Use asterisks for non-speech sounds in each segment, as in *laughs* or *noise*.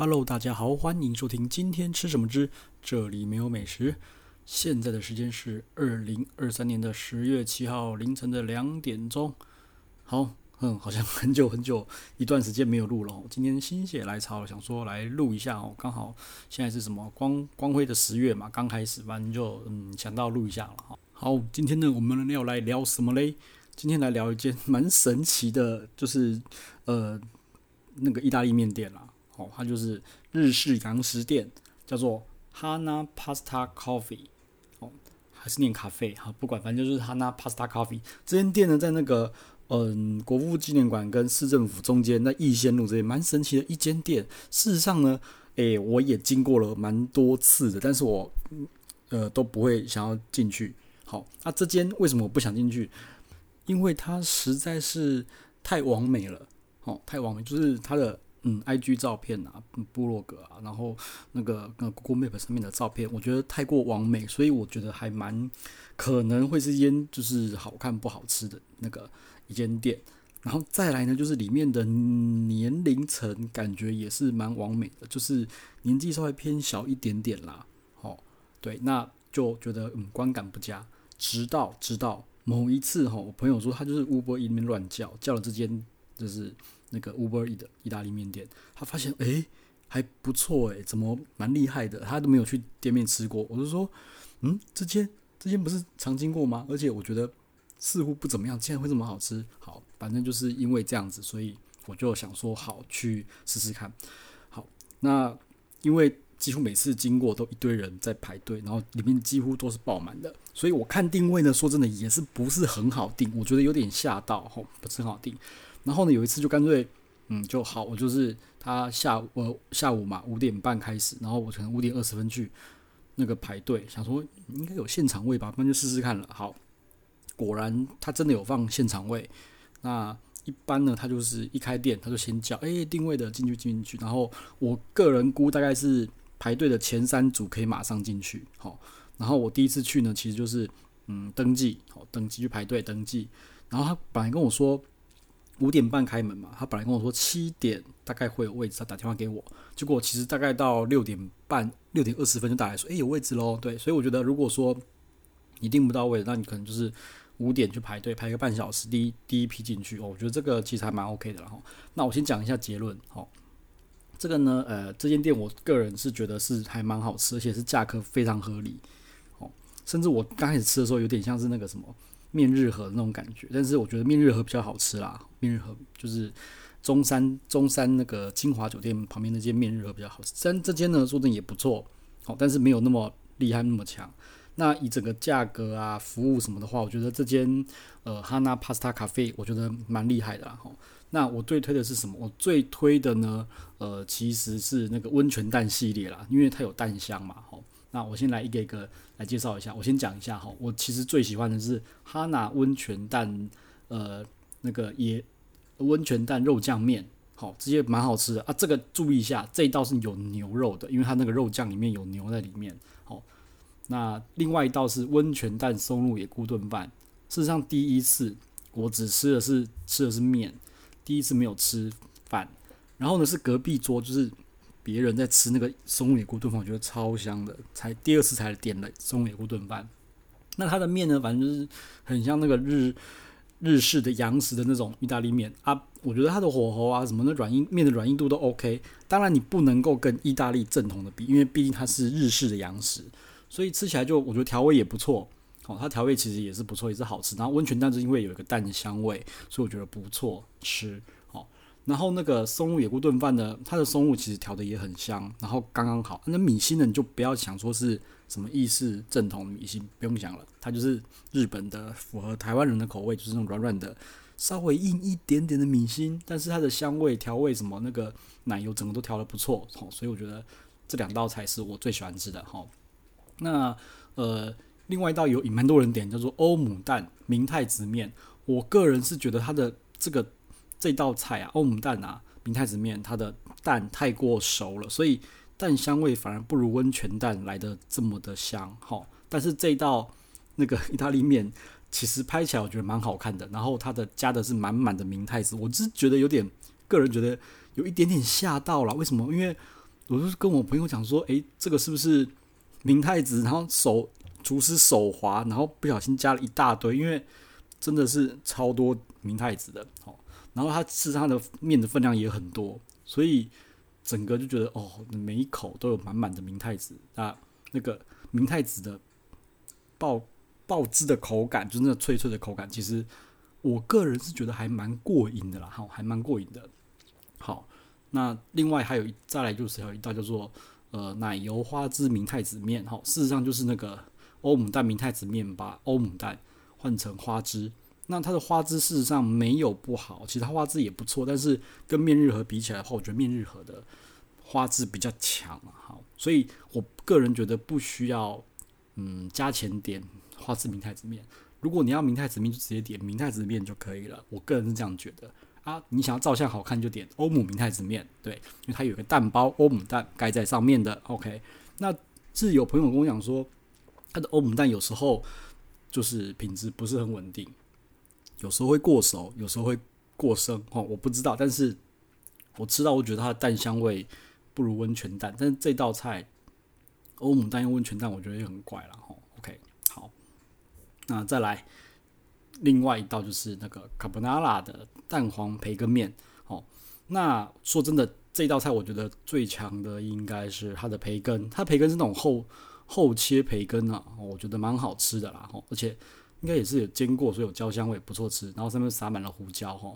Hello，大家好，欢迎收听今天吃什么之这里没有美食。现在的时间是二零二三年的十月七号凌晨的两点钟。好，嗯，好像很久很久一段时间没有录了。今天心血来潮，想说来录一下哦。刚好现在是什么光光辉的十月嘛，刚开始，反正就嗯想到录一下了。好，今天呢，我们要来聊什么嘞？今天来聊一件蛮神奇的，就是呃那个意大利面店啦。哦，它就是日式洋食店，叫做 Hana Pasta Coffee，哦，还是念咖啡哈，不管，反正就是 Hana Pasta Coffee。这间店呢，在那个嗯国父纪念馆跟市政府中间，在逸仙路这边，蛮神奇的一间店。事实上呢，诶，我也经过了蛮多次的，但是我呃都不会想要进去。好，那这间为什么我不想进去？因为它实在是太完美了，哦，太完美，就是它的。嗯，IG 照片啊，部落格啊，然后那个那 Google Map 上面的照片，我觉得太过完美，所以我觉得还蛮可能会是间就是好看不好吃的那个一间店。然后再来呢，就是里面的年龄层感觉也是蛮完美的，就是年纪稍微偏小一点点啦。哦，对，那就觉得嗯观感不佳。直到直到某一次哈，我朋友说他就是 Uber 一边乱叫，叫了这间就是。那个 Uber E 的意大利面店，他发现诶还不错诶，怎么蛮厉害的？他都没有去店面吃过，我就说，嗯，这间这间不是常经过吗？而且我觉得似乎不怎么样，竟然会这么好吃。好，反正就是因为这样子，所以我就想说好去试试看。好，那因为几乎每次经过都一堆人在排队，然后里面几乎都是爆满的，所以我看定位呢，说真的也是不是很好定，我觉得有点吓到，吼，不是很好定。然后呢，有一次就干脆，嗯，就好，我就是他下午呃下午嘛五点半开始，然后我可能五点二十分去那个排队，想说应该有现场位吧，那就试试看了。好，果然他真的有放现场位。那一般呢，他就是一开店他就先叫，哎，定位的进去进去。然后我个人估大概是排队的前三组可以马上进去。好，然后我第一次去呢，其实就是嗯登记，好登记去排队登记。然后他本来跟我说。五点半开门嘛，他本来跟我说七点大概会有位置，他打电话给我，结果其实大概到六点半、六点二十分就打来说，诶，有位置喽。对，所以我觉得如果说你订不到位，那你可能就是五点去排队，排个半小时，第一第一批进去哦。我觉得这个其实还蛮 OK 的了哈。那我先讲一下结论，哈，这个呢，呃，这间店我个人是觉得是还蛮好吃，而且是价格非常合理，哦，甚至我刚开始吃的时候有点像是那个什么。面日和那种感觉，但是我觉得面日和比较好吃啦。面日和就是中山中山那个金华酒店旁边那间面日和比较好吃，但这间呢说的也不错，好，但是没有那么厉害那么强。那以整个价格啊、服务什么的话，我觉得这间呃 Hana Pasta Cafe 我觉得蛮厉害的啦。哈，那我最推的是什么？我最推的呢，呃，其实是那个温泉蛋系列啦，因为它有蛋香嘛，那我先来一个一个来介绍一下。我先讲一下哈，我其实最喜欢的是哈娜温泉蛋，呃，那个也温泉蛋肉酱面，好，这些蛮好吃的啊。这个注意一下，这一道是有牛肉的，因为它那个肉酱里面有牛在里面。好，那另外一道是温泉蛋松露野菇炖饭。事实上，第一次我只吃的是吃的是面，第一次没有吃饭。然后呢，是隔壁桌就是。别人在吃那个松野菇炖饭，我觉得超香的。才第二次才点了松野菇炖饭。那它的面呢，反正就是很像那个日日式的洋食的那种意大利面啊。我觉得它的火候啊，什么的软硬面的软硬度都 OK。当然你不能够跟意大利正统的比，因为毕竟它是日式的洋食，所以吃起来就我觉得调味也不错。哦，它调味其实也是不错，也是好吃。然后温泉蛋是因为有一个蛋香味，所以我觉得不错吃。然后那个松露野菇炖饭呢，它的松露其实调的也很香，然后刚刚好。那米心呢，你就不要想说是什么意式正统米心，不用想了，它就是日本的，符合台湾人的口味，就是那种软软的，稍微硬一点点的米心，但是它的香味、调味什么那个奶油整个都调的不错，所以我觉得这两道菜是我最喜欢吃的哈。那呃，另外一道有蛮多人点，叫做欧姆蛋明太子面，我个人是觉得它的这个。这道菜啊，欧姆蛋啊，明太子面，它的蛋太过熟了，所以蛋香味反而不如温泉蛋来的这么的香。哈，但是这道那个 *laughs* 意大利面其实拍起来我觉得蛮好看的，然后它的加的是满满的明太子，我只是觉得有点，个人觉得有一点点吓到了。为什么？因为我就跟我朋友讲说，诶，这个是不是明太子？然后手厨师手滑，然后不小心加了一大堆，因为真的是超多明太子的哦。然后它吃它的面的分量也很多，所以整个就觉得哦，每一口都有满满的明太子啊，那个明太子的爆爆汁的口感，就是那脆脆的口感，其实我个人是觉得还蛮过瘾的啦，哈，还蛮过瘾的。好。那另外还有一再来就是还有一道叫做呃奶油花枝明太子面哈，事实上就是那个欧姆蛋明太子面，把欧姆蛋换成花枝。那它的花枝事实上没有不好，其实它花枝也不错，但是跟面日和比起来的话，我觉得面日和的花枝比较强。好，所以我个人觉得不需要嗯加钱点花枝明太子面，如果你要明太子面就直接点明太子面就可以了。我个人是这样觉得。啊，你想要照相好看就点欧姆明太子面，对，因为它有个蛋包欧姆蛋盖在上面的。OK，那是有朋友跟我讲说，它的欧姆蛋有时候就是品质不是很稳定，有时候会过熟，有时候会过生哦，我不知道，但是我吃到我觉得它的蛋香味不如温泉蛋，但是这道菜欧姆蛋用温泉蛋，我觉得也很怪了哈。OK，好，那再来。另外一道就是那个卡布纳拉的蛋黄培根面，哦，那说真的，这道菜我觉得最强的应该是它的培根，它培根是那种厚厚切培根啊，我觉得蛮好吃的啦，哦，而且应该也是有煎过，所以有焦香味，不错吃。然后上面撒满了胡椒，哈，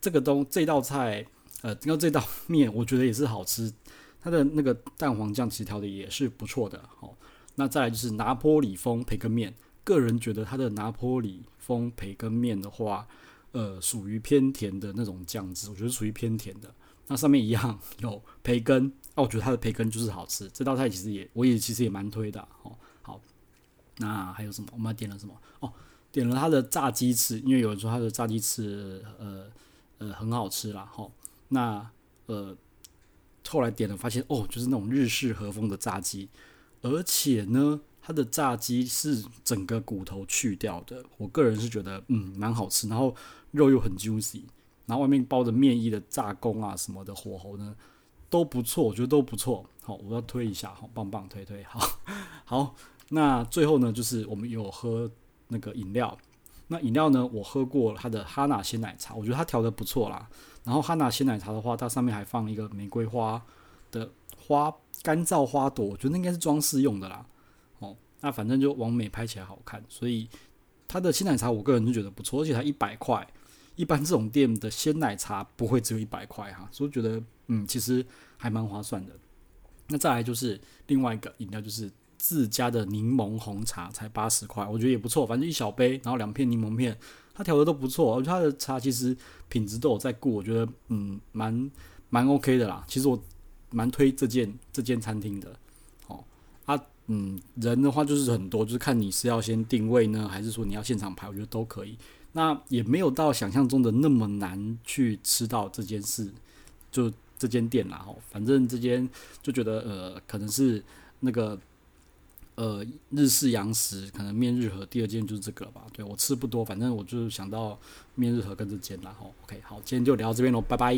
这个东这道菜，呃，然后这道面我觉得也是好吃，它的那个蛋黄酱其实调的也是不错的，哦，那再来就是拿坡里风培根面。个人觉得它的拿坡里风培根面的话，呃，属于偏甜的那种酱汁，我觉得属于偏甜的。那上面一样有培根，哦，我觉得它的培根就是好吃。这道菜其实也，我也其实也蛮推的。哦，那还有什么？我们点了什么？哦，点了它的炸鸡翅，因为有人说它的炸鸡翅，呃呃，很好吃啦。哈、哦，那呃，后来点了发现，哦，就是那种日式和风的炸鸡，而且呢。它的炸鸡是整个骨头去掉的，我个人是觉得嗯蛮好吃，然后肉又很 juicy，然后外面包着面衣的炸工啊什么的火候呢都不错，我觉得都不错。好，我要推一下，好棒棒推推好。好，那最后呢就是我们有喝那个饮料，那饮料呢我喝过它的哈娜鲜奶茶，我觉得它调的不错啦。然后哈娜鲜奶茶的话，它上面还放一个玫瑰花的花干燥花朵，我觉得应该是装饰用的啦。哦那反正就往美拍起来好看，所以它的鲜奶茶我个人就觉得不错，而且它一百块，一般这种店的鲜奶茶不会只有一百块哈，所以觉得嗯其实还蛮划算的。那再来就是另外一个饮料，就是自家的柠檬红茶，才八十块，我觉得也不错，反正一小杯，然后两片柠檬片，它调的都不错，我觉得它的茶其实品质都有在顾，我觉得嗯蛮蛮 OK 的啦。其实我蛮推这间这间餐厅的。哦，啊嗯，人的话就是很多，就是看你是要先定位呢，还是说你要现场排，我觉得都可以。那也没有到想象中的那么难去吃到这件事，就这间店啦。哦，反正这间就觉得呃，可能是那个呃日式洋食，可能面日和第二件就是这个了吧。对，我吃不多，反正我就想到面日和跟这间啦。吼，OK，好，今天就聊到这边喽，拜拜。